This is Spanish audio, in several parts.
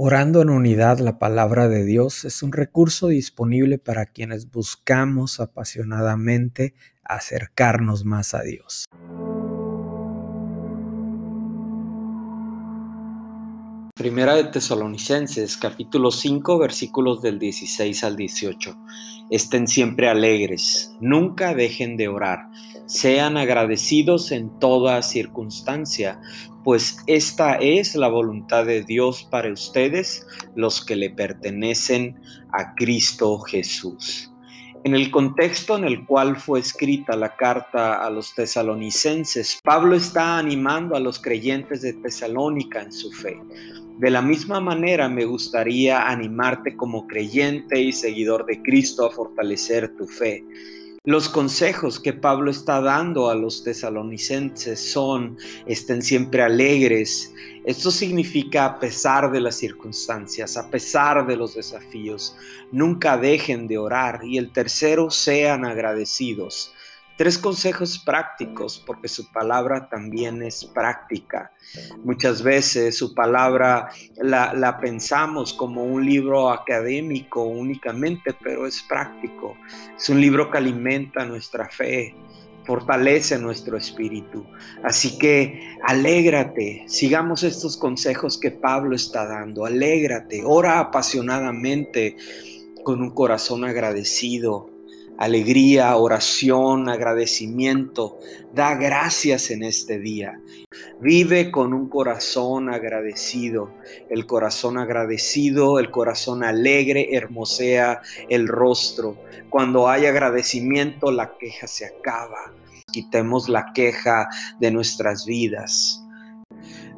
Orando en unidad la palabra de Dios es un recurso disponible para quienes buscamos apasionadamente acercarnos más a Dios. Primera de Tesalonicenses, capítulo 5, versículos del 16 al 18. Estén siempre alegres, nunca dejen de orar, sean agradecidos en toda circunstancia, pues esta es la voluntad de Dios para ustedes, los que le pertenecen a Cristo Jesús. En el contexto en el cual fue escrita la carta a los tesalonicenses, Pablo está animando a los creyentes de Tesalónica en su fe. De la misma manera me gustaría animarte como creyente y seguidor de Cristo a fortalecer tu fe. Los consejos que Pablo está dando a los tesalonicenses son, estén siempre alegres. Esto significa a pesar de las circunstancias, a pesar de los desafíos, nunca dejen de orar. Y el tercero, sean agradecidos. Tres consejos prácticos, porque su palabra también es práctica. Muchas veces su palabra la, pensamos como un libro académico únicamente, pero es práctico. Es un libro que alimenta nuestra fe, fortalece nuestro espíritu. Así que alégrate, sigamos estos consejos que Pablo está dando, alégrate, ora apasionadamente con un corazón agradecido, alegría, oración, agradecimiento. Da gracias en este día. Vive con un corazón agradecido. El corazón agradecido, el corazón alegre, hermosea el rostro. Cuando hay agradecimiento, la queja se acaba. Quitemos la queja de nuestras vidas.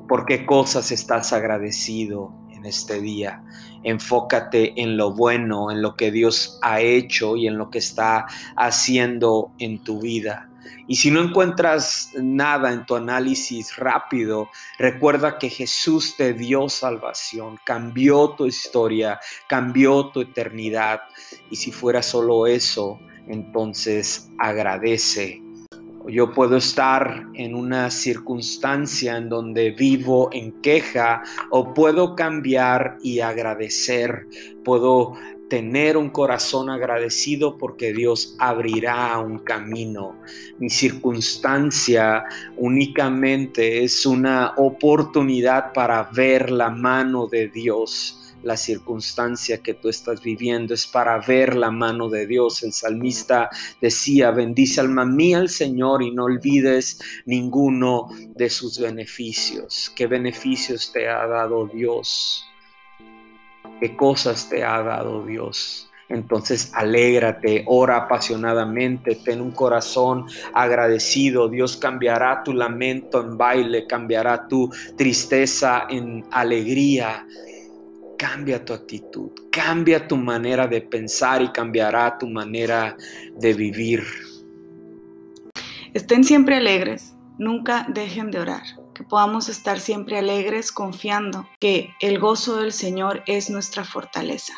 ¿Por qué cosas estás agradecido este día? Enfócate en lo bueno, en lo que Dios ha hecho y en lo que está haciendo en tu vida. Y si no encuentras nada en tu análisis rápido, recuerda que Jesús te dio salvación, cambió tu historia, cambió tu eternidad. Y si fuera solo eso, entonces agradece yo puedo estar en una circunstancia en donde vivo en queja o puedo cambiar y agradecer. Puedo tener un corazón agradecido porque Dios abrirá un camino. Mi circunstancia únicamente es una oportunidad para ver la mano de Dios la circunstancia que tú estás viviendo, es para ver la mano de Dios. El salmista decía, bendice alma mía al Señor y no olvides ninguno de sus beneficios. ¿Qué beneficios te ha dado Dios? ¿Qué cosas te ha dado Dios? Entonces alégrate, ora apasionadamente, ten un corazón agradecido. Dios cambiará tu lamento en baile, cambiará tu tristeza en alegría cambia tu actitud, cambia tu manera de pensar y cambiará tu manera de vivir. Estén siempre alegres, nunca dejen de orar, que podamos estar siempre alegres confiando que el gozo del Señor es nuestra fortaleza.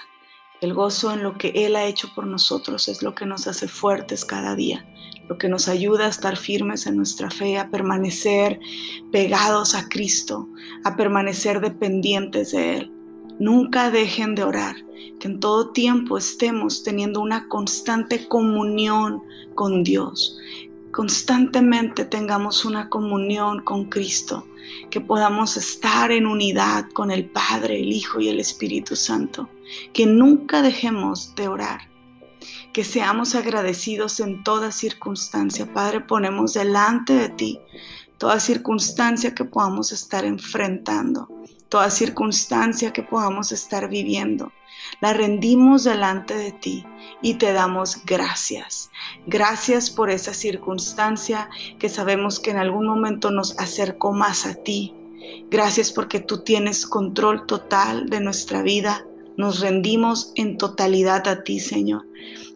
El gozo en lo que Él ha hecho por nosotros es lo que nos hace fuertes cada día, lo que nos ayuda a estar firmes en nuestra fe, a permanecer pegados a Cristo, a permanecer dependientes de Él. Nunca dejen de orar, que en todo tiempo estemos teniendo una constante comunión con Dios. Constantemente tengamos una comunión con Cristo, que podamos estar en unidad con el Padre, el Hijo y el Espíritu Santo. Que nunca dejemos de orar que seamos agradecidos en toda circunstancia. Padre, ponemos delante de ti toda circunstancia que podamos estar enfrentando toda circunstancia que podamos estar viviendo. La rendimos delante de ti y te damos gracias. Gracias por esa circunstancia que sabemos que en algún momento nos acercó más a ti. Gracias porque tú tienes control total de nuestra vida. Nos rendimos en totalidad a ti, Señor.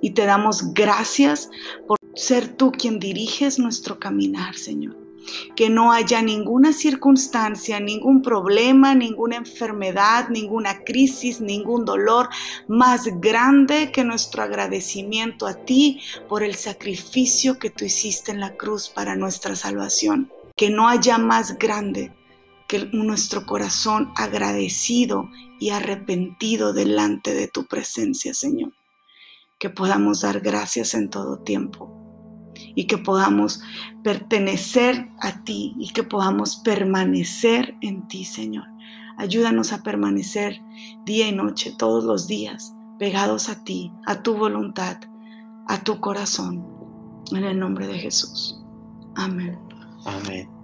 Y te damos gracias por ser tú quien diriges nuestro caminar, Señor que no haya ninguna circunstancia, ningún problema, ninguna enfermedad, ninguna crisis, ningún dolor más grande que nuestro agradecimiento a ti por el sacrificio que tú hiciste en la cruz para nuestra salvación. Que no haya más grande que nuestro corazón agradecido y arrepentido delante de tu presencia, Señor. Que podamos dar gracias en todo tiempo y que podamos pertenecer a ti y que podamos permanecer en ti, Señor. Ayúdanos a permanecer día y noche, todos los días, pegados a ti, a tu voluntad, a tu corazón. En el nombre de Jesús. Amén. Amén.